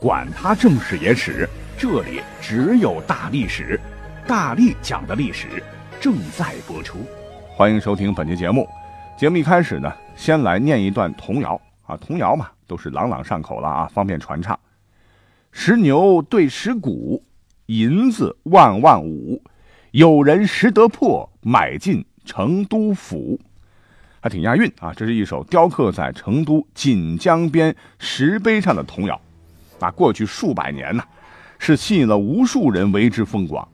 管他正史野史。这里只有大历史，大力讲的历史正在播出，欢迎收听本期节目。节目一开始呢，先来念一段童谣啊，童谣嘛都是朗朗上口了啊，方便传唱。十牛对十鼓，银子万万五，有人识得破，买进成都府，还挺押韵啊。这是一首雕刻在成都锦江边石碑上的童谣，那过去数百年呢。是吸引了无数人为之疯狂，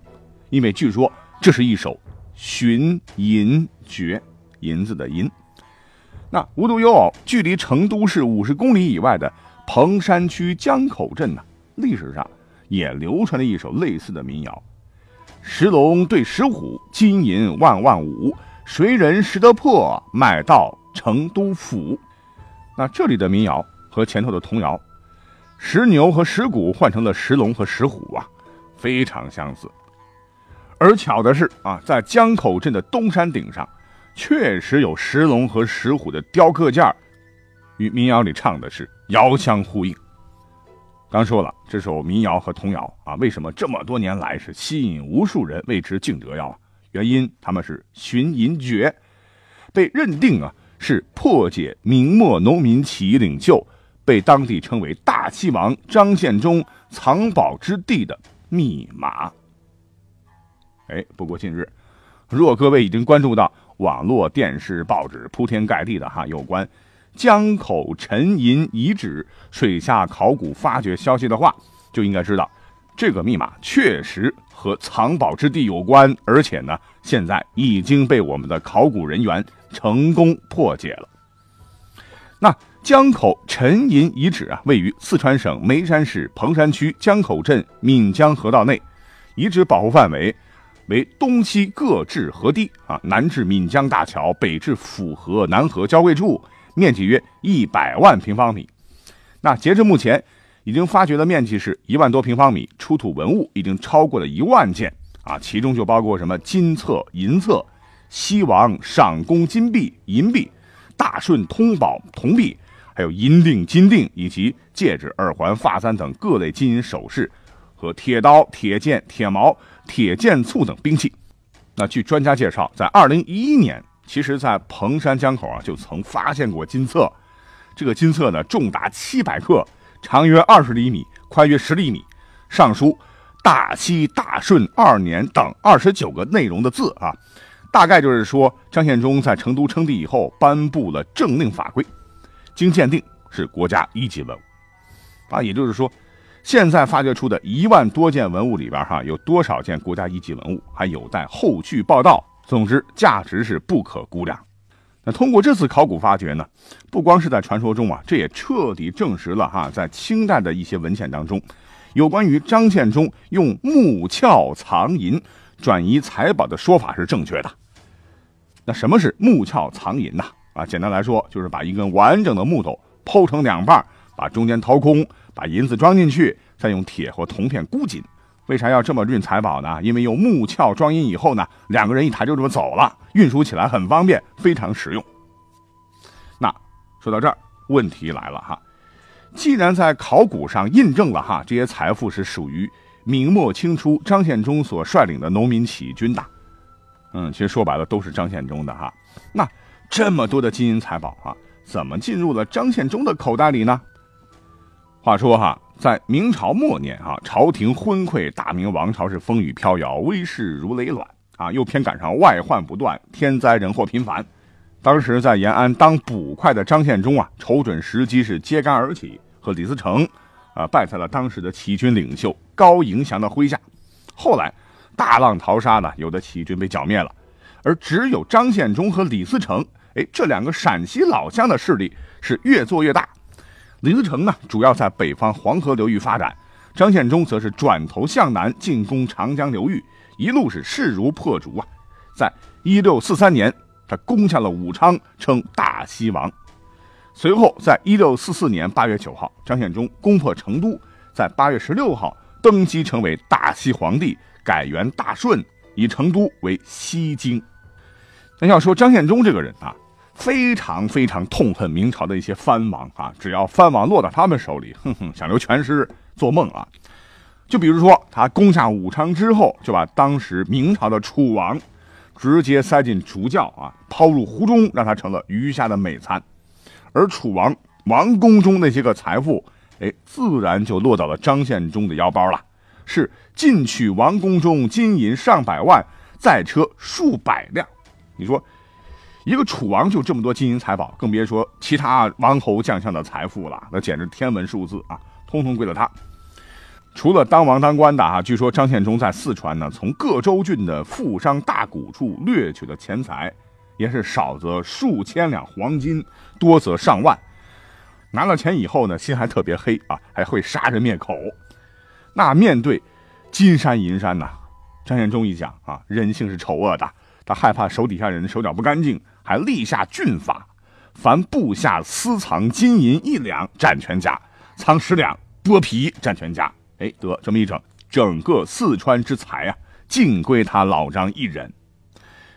因为据说这是一首寻银诀，银子的银。那无独有偶，距离成都市五十公里以外的彭山区江口镇呢，历史上也流传了一首类似的民谣：石龙对石虎，金银万万五，谁人识得破，买到成都府。那这里的民谣和前头的童谣。石牛和石鼓换成了石龙和石虎啊，非常相似。而巧的是啊，在江口镇的东山顶上，确实有石龙和石虎的雕刻件与民谣里唱的是遥相呼应。刚说了，这首民谣和童谣啊，为什么这么多年来是吸引无数人为之敬折腰？原因他们是寻银诀，被认定啊是破解明末农民起义领袖。被当地称为“大西王”张献忠藏宝之地的密码。哎，不过近日，若各位已经关注到网络、电视、报纸铺天盖地的哈有关江口沉银遗址水下考古发掘消息的话，就应该知道这个密码确实和藏宝之地有关，而且呢，现在已经被我们的考古人员成功破解了。江口沉银遗址啊，位于四川省眉山市彭山区江口镇岷江河道内，遗址保护范围为东西各至河堤啊，南至岷江大桥，北至府河南河交汇处，面积约一百万平方米。那截至目前，已经发掘的面积是一万多平方米，出土文物已经超过了一万件啊，其中就包括什么金册、银册、西王赏功金币、银币、大顺通宝铜币。还有银锭、金锭以及戒指、耳环、发簪等各类金银首饰，和铁刀、铁剑、铁矛、铁剑簇等兵器。那据专家介绍，在二零一一年，其实在彭山江口啊就曾发现过金册。这个金册呢，重达七百克，长约二十厘米，宽约十厘米，上书“大西大顺二年”等二十九个内容的字啊，大概就是说张献忠在成都称帝以后颁布了政令法规。经鉴定是国家一级文物，啊，也就是说，现在发掘出的一万多件文物里边，哈，有多少件国家一级文物还有待后续报道。总之，价值是不可估量。那通过这次考古发掘呢，不光是在传说中啊，这也彻底证实了哈，在清代的一些文献当中，有关于张献忠用木鞘藏银转移财宝的说法是正确的。那什么是木鞘藏银呢？啊简单来说，就是把一根完整的木头剖成两半，把中间掏空，把银子装进去，再用铁或铜片箍紧。为啥要这么运财宝呢？因为用木鞘装银以后呢，两个人一抬就这么走了，运输起来很方便，非常实用。那说到这儿，问题来了哈，既然在考古上印证了哈，这些财富是属于明末清初张献忠所率领的农民起义军的，嗯，其实说白了都是张献忠的哈，那。这么多的金银财宝啊，怎么进入了张献忠的口袋里呢？话说哈，在明朝末年啊，朝廷昏聩，大明王朝是风雨飘摇，威势如雷卵啊，又偏赶上外患不断，天灾人祸频繁。当时在延安当捕快的张献忠啊，瞅准时机是揭竿而起，和李自成啊，败在了当时的起义军领袖高迎祥的麾下。后来大浪淘沙呢，有的起义军被剿灭了，而只有张献忠和李自成。哎，这两个陕西老乡的势力是越做越大。李自成呢，主要在北方黄河流域发展；张献忠则是转头向南进攻长江流域，一路是势如破竹啊！在一六四三年，他攻下了武昌，称大西王。随后，在一六四四年八月九号，张献忠攻破成都，在八月十六号登基成为大西皇帝，改元大顺，以成都为西京。那要说张献忠这个人啊，非常非常痛恨明朝的一些藩王啊，只要藩王落到他们手里，哼哼，想留全尸做梦啊！就比如说，他攻下武昌之后，就把当时明朝的楚王直接塞进竹窖啊，抛入湖中，让他成了余下的美餐。而楚王王宫中那些个财富，哎，自然就落到了张献忠的腰包了。是进取王宫中金银上百万，载车数百辆。你说，一个楚王就这么多金银财宝，更别说其他王侯将相的财富了，那简直天文数字啊，通通归了他。除了当王当官的啊，据说张献忠在四川呢，从各州郡的富商大贾处掠取的钱财。也是少则数千两黄金，多则上万。拿了钱以后呢，心还特别黑啊，还会杀人灭口。那面对金山银山呐，张献忠一想啊，人性是丑恶的，他害怕手底下人手脚不干净，还立下郡法：凡部下私藏金银一两，斩全家；藏十两剥皮，斩全家。哎，得这么一整，整个四川之财啊，尽归他老张一人。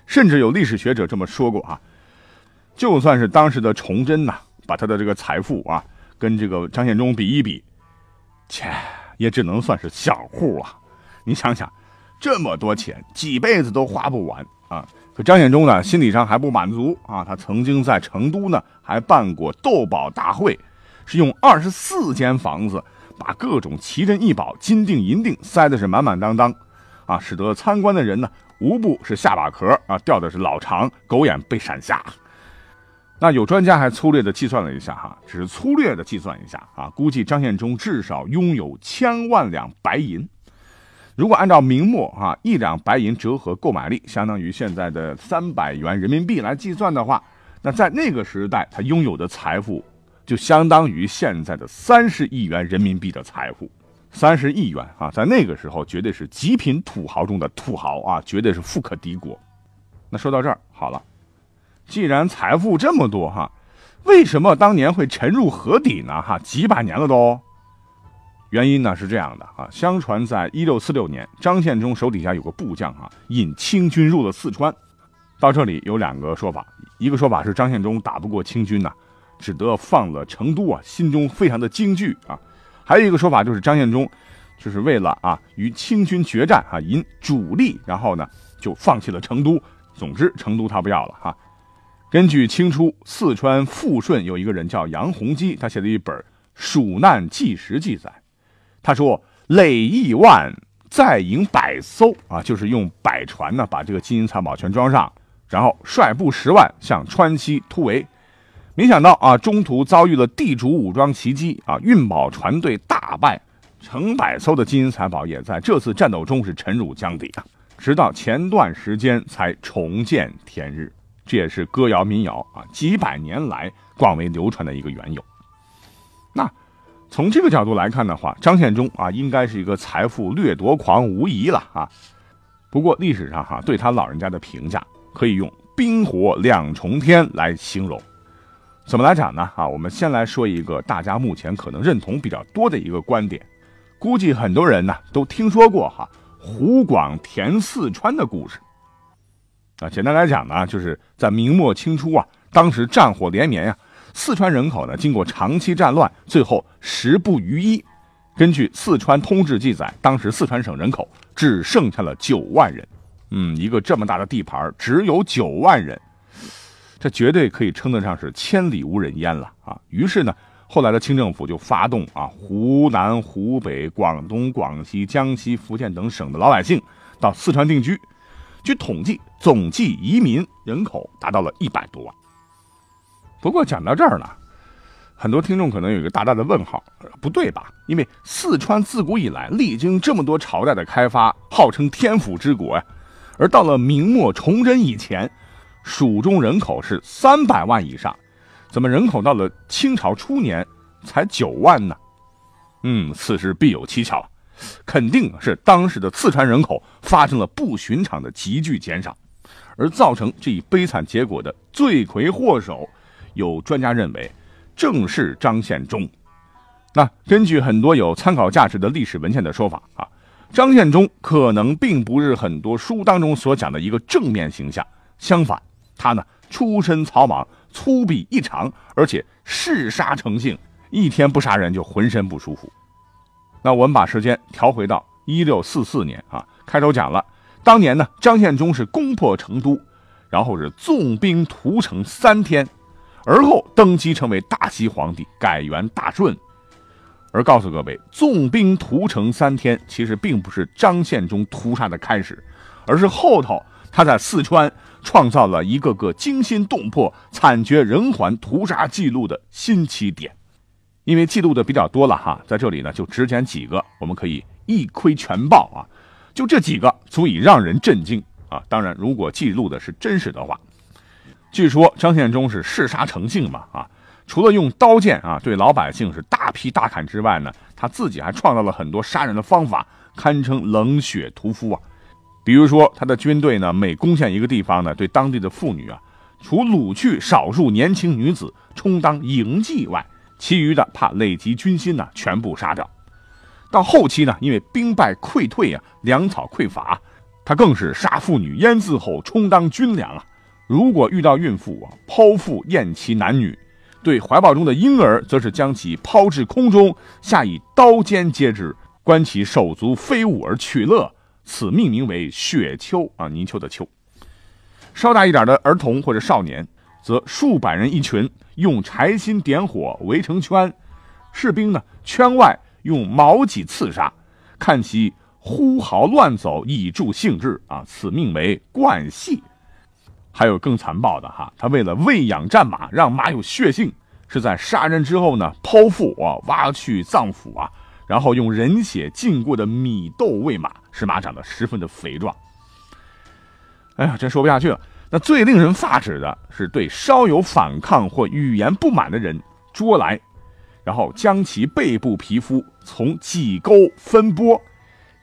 甚至有历史学者这么说过啊，就算是当时的崇祯呐，把他的这个财富啊跟这个张献忠比一比，切，也只能算是小户了。你想想，这么多钱，几辈子都花不完啊！可张献忠呢，心理上还不满足啊，他曾经在成都呢还办过斗宝大会，是用二十四间房子把各种奇珍异宝、金锭银锭塞的是满满当当，啊，使得参观的人呢。无不是下巴壳啊掉的是老长，狗眼被闪瞎。那有专家还粗略的计算了一下哈，只是粗略的计算一下啊，估计张献忠至少拥有千万两白银。如果按照明末啊一两白银折合购买力，相当于现在的三百元人民币来计算的话，那在那个时代他拥有的财富就相当于现在的三十亿元人民币的财富。三十亿元啊，在那个时候绝对是极品土豪中的土豪啊，绝对是富可敌国。那说到这儿好了，既然财富这么多哈，为什么当年会沉入河底呢？哈，几百年了都。原因呢是这样的啊，相传在一六四六年，张献忠手底下有个部将啊，引清军入了四川。到这里有两个说法，一个说法是张献忠打不过清军呐，只得放了成都啊，心中非常的惊惧啊。还有一个说法就是张献忠，就是为了啊与清军决战啊引主力，然后呢就放弃了成都。总之，成都他不要了哈。根据清初四川富顺有一个人叫杨洪基，他写的一本《蜀难纪实》记载，他说累亿万，再引百艘啊，就是用百船呢把这个金银财宝全装上，然后率部十万向川西突围。没想到啊，中途遭遇了地主武装袭击啊，运宝船队大败，成百艘的金银财宝也在这次战斗中是沉入江底啊。直到前段时间才重见天日，这也是歌谣民谣啊几百年来广为流传的一个缘由。那从这个角度来看的话，张献忠啊应该是一个财富掠夺狂无疑了啊。不过历史上哈对他老人家的评价可以用冰火两重天来形容。怎么来讲呢？啊，我们先来说一个大家目前可能认同比较多的一个观点，估计很多人呢都听说过哈湖广填四川的故事。啊，简单来讲呢，就是在明末清初啊，当时战火连绵呀，四川人口呢经过长期战乱，最后十不余一。根据《四川通志》记载，当时四川省人口只剩下了九万人。嗯，一个这么大的地盘，只有九万人。这绝对可以称得上是千里无人烟了啊！于是呢，后来的清政府就发动啊，湖南、湖北、广东、广西、江西、福建等省的老百姓到四川定居。据统计，总计移民人口达到了一百多万。不过讲到这儿呢，很多听众可能有一个大大的问号：不对吧？因为四川自古以来历经这么多朝代的开发，号称天府之国呀，而到了明末崇祯以前。蜀中人口是三百万以上，怎么人口到了清朝初年才九万呢？嗯，此事必有蹊跷，肯定是当时的四川人口发生了不寻常的急剧减少，而造成这一悲惨结果的罪魁祸首，有专家认为，正是张献忠。那根据很多有参考价值的历史文献的说法啊，张献忠可能并不是很多书当中所讲的一个正面形象，相反，他呢出身草莽，粗鄙异常，而且嗜杀成性，一天不杀人就浑身不舒服。那我们把时间调回到一六四四年啊，开头讲了，当年呢张献忠是攻破成都，然后是纵兵屠城三天，而后登基成为大西皇帝，改元大顺。而告诉各位，纵兵屠城三天，其实并不是张献忠屠杀的开始，而是后头他在四川创造了一个个惊心动魄、惨绝人寰屠杀记录的新起点。因为记录的比较多了哈，在这里呢就只捡几个，我们可以一窥全豹啊。就这几个足以让人震惊啊！当然，如果记录的是真实的话，据说张献忠是嗜杀成性嘛啊。除了用刀剑啊对老百姓是大批大砍之外呢，他自己还创造了很多杀人的方法，堪称冷血屠夫啊。比如说，他的军队呢每攻陷一个地方呢，对当地的妇女啊，除掳去少数年轻女子充当营妓外，其余的怕累及军心呢，全部杀掉。到后期呢，因为兵败溃退啊，粮草匮乏，他更是杀妇女淹死后充当军粮啊。如果遇到孕妇啊，剖腹验其男女。对怀抱中的婴儿，则是将其抛至空中，下以刀尖接之，观其手足飞舞而取乐，此命名为雪丘啊，泥鳅的丘。稍大一点的儿童或者少年，则数百人一群，用柴薪点火围成圈，士兵呢圈外用矛戟刺杀，看其呼号乱走以助兴致啊，此命为惯戏。还有更残暴的哈，他为了喂养战马，让马有血性，是在杀人之后呢，剖腹啊，挖去脏腑啊，然后用人血浸过的米豆喂马，使马长得十分的肥壮。哎呀，真说不下去了。那最令人发指的是，对稍有反抗或语言不满的人捉来，然后将其背部皮肤从脊沟分剥，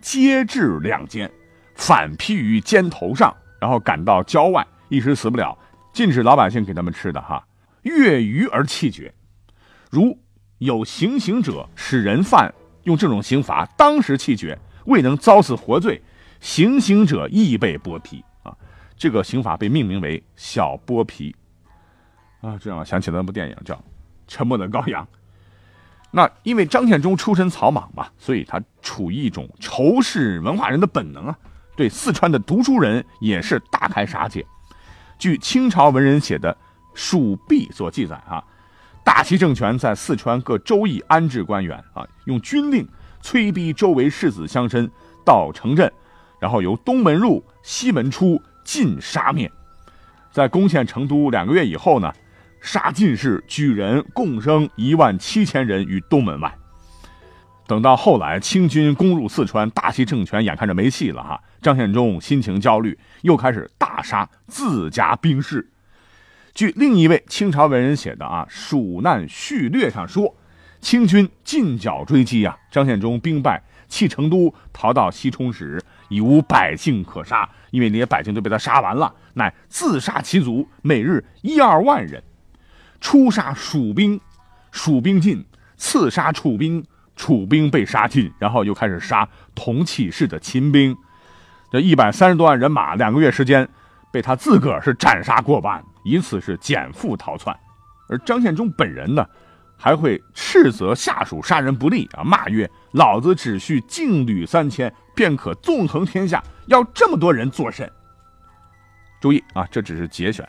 接至两肩，反披于肩头上，然后赶到郊外。一时死不了，禁止老百姓给他们吃的哈，越余而弃绝。如有行刑者使人犯用这种刑罚，当时弃绝，未能遭死活罪，行刑者亦被剥皮啊。这个刑罚被命名为小剥皮啊，这让我想起了那部电影叫《沉默的羔羊》。那因为张献忠出身草莽嘛，所以他处于一种仇视文化人的本能啊，对四川的读书人也是大开杀戒。据清朝文人写的《蜀壁》所记载，啊，大齐政权在四川各州邑安置官员，啊，用军令催逼周围士子乡绅到城镇，然后由东门入、西门出，尽杀灭。在攻陷成都两个月以后呢，杀进士、举人共生一万七千人于东门外。等到后来清军攻入四川，大西政权眼看着没戏了，哈。张献忠心情焦虑，又开始大杀自家兵士。据另一位清朝文人写的《啊蜀难序略》上说，清军进剿追击啊，张献忠兵败弃成都，逃到西充时，已无百姓可杀，因为那些百姓都被他杀完了，乃自杀其族，每日一二万人，出杀蜀兵，蜀兵尽，次杀楚兵，楚兵被杀尽，然后又开始杀同气势的秦兵。这一百三十多万人马，两个月时间，被他自个儿是斩杀过半，以此是减负逃窜。而张献忠本人呢，还会斥责下属杀人不利啊，骂曰：“老子只需劲旅三千，便可纵横天下，要这么多人做甚？”注意啊，这只是节选，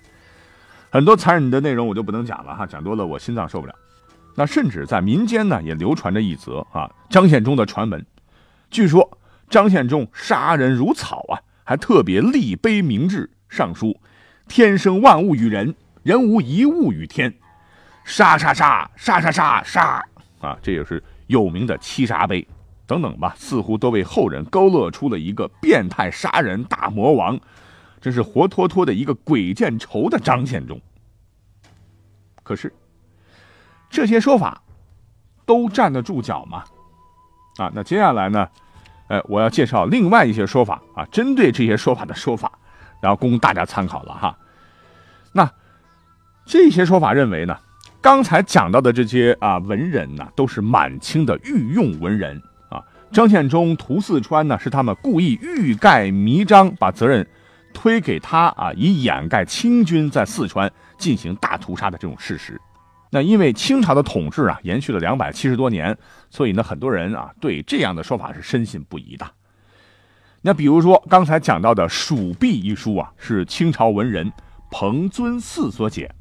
很多残忍的内容我就不能讲了哈，讲多了我心脏受不了。那甚至在民间呢，也流传着一则啊张献忠的传闻，据说。张献忠杀人如草啊，还特别立碑明志，上书：“天生万物与人，人无一物与天。”杀杀杀杀杀杀杀啊！这也是有名的七杀碑等等吧，似乎都为后人勾勒出了一个变态杀人大魔王，真是活脱脱的一个鬼见愁的张献忠。可是，这些说法都站得住脚吗？啊。那接下来呢，呃，我要介绍另外一些说法啊，针对这些说法的说法，然后供大家参考了哈。那这些说法认为呢，刚才讲到的这些啊文人呢，都是满清的御用文人啊。张献忠屠四川呢，是他们故意欲盖弥彰，把责任推给他啊，以掩盖清军在四川进行大屠杀的这种事实。那因为清朝的统治啊，延续了两百七十多年，所以呢，很多人啊对这样的说法是深信不疑的。那比如说刚才讲到的《蜀壁》一书啊，是清朝文人彭尊嗣所写，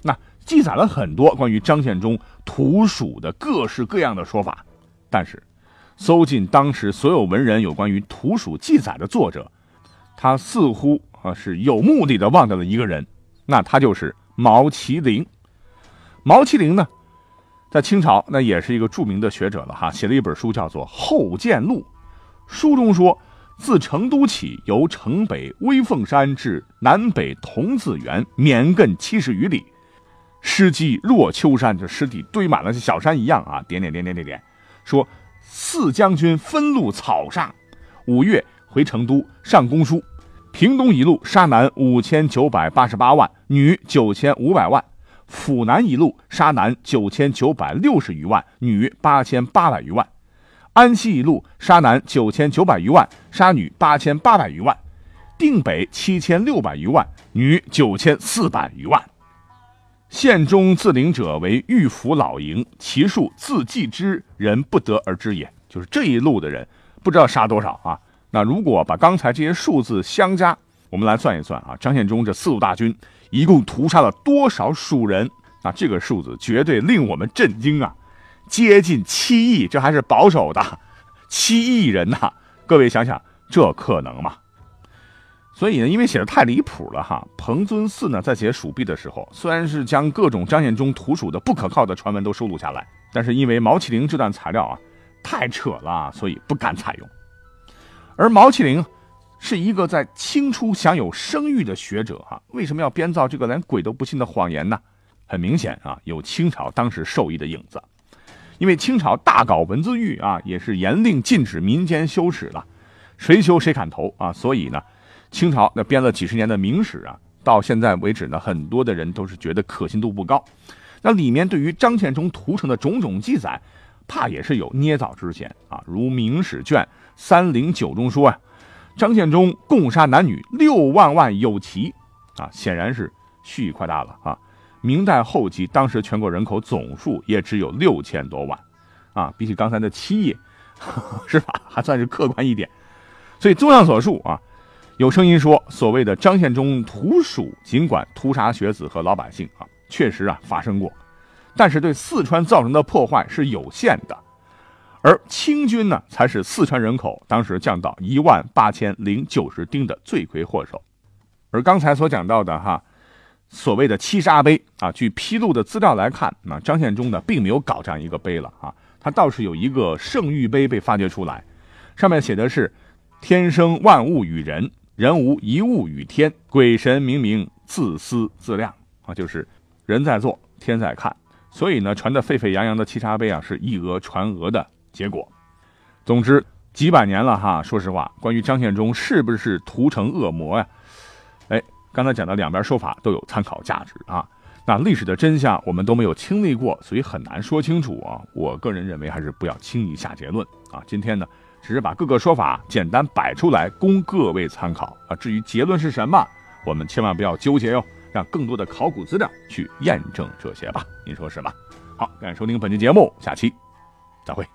那记载了很多关于张献忠屠蜀的各式各样的说法。但是，搜尽当时所有文人有关于屠蜀记载的作者，他似乎啊是有目的的忘掉了一个人，那他就是毛麒麟。毛麒麟呢，在清朝那也是一个著名的学者了哈，写了一本书叫做《后见录》，书中说，自成都起，由城北威凤山至南北童子园，绵亘七十余里，尸积若丘山，这尸体堆满了像小山一样啊！点点点点点点，说四将军分路草杀，五月回成都上公书，平东一路杀男五千九百八十八万，女九千五百万。府南一路杀男九千九百六十余万，女八千八百余万；安西一路杀男九千九百余万，杀女八千八百余万；定北七千六百余万，女九千四百余万。县中自领者为御府老营，其数自计之，人不得而知也。就是这一路的人，不知道杀多少啊？那如果把刚才这些数字相加，我们来算一算啊，张献忠这四路大军。一共屠杀了多少蜀人？啊，这个数字绝对令我们震惊啊！接近七亿，这还是保守的，七亿人呐！各位想想，这可能吗？所以呢，因为写的太离谱了哈。彭尊嗣呢，在写《蜀壁》的时候，虽然是将各种张献忠屠蜀的不可靠的传闻都收录下来，但是因为毛启龄这段材料啊太扯了，所以不敢采用。而毛启龄。是一个在清初享有声誉的学者哈，为什么要编造这个连鬼都不信的谎言呢？很明显啊，有清朝当时授意的影子。因为清朝大搞文字狱啊，也是严令禁止民间修史了，谁修谁砍头啊。所以呢，清朝那编了几十年的明史啊，到现在为止呢，很多的人都是觉得可信度不高。那里面对于张献忠屠城的种种记载，怕也是有捏造之嫌啊。如《明史》卷三零九中说啊。张献忠共杀男女六万万有奇，啊，显然是蓄意夸大了啊。明代后期，当时全国人口总数也只有六千多万，啊，比起刚才的七亿，是吧？还算是客观一点。所以综上所述啊，有声音说，所谓的张献忠屠蜀，尽管屠杀学子和老百姓啊，确实啊发生过，但是对四川造成的破坏是有限的。而清军呢，才是四川人口当时降到一万八千零九十丁的罪魁祸首。而刚才所讲到的哈，所谓的七杀碑啊，据披露的资料来看，那张献忠呢，并没有搞这样一个碑了啊，他倒是有一个圣谕碑被发掘出来，上面写的是“天生万物与人，人无一物与天，鬼神明明自私自量”，啊，就是人在做，天在看，所以呢，传得沸沸扬扬的七杀碑啊，是以讹传讹的。结果，总之几百年了哈。说实话，关于张献忠是不是屠城恶魔呀？哎，刚才讲的两边说法都有参考价值啊。那历史的真相我们都没有经历过，所以很难说清楚啊。我个人认为还是不要轻易下结论啊。今天呢，只是把各个说法简单摆出来，供各位参考啊。至于结论是什么，我们千万不要纠结哟，让更多的考古资料去验证这些吧。您说是吧？好，感谢收听本期节目，下期再会。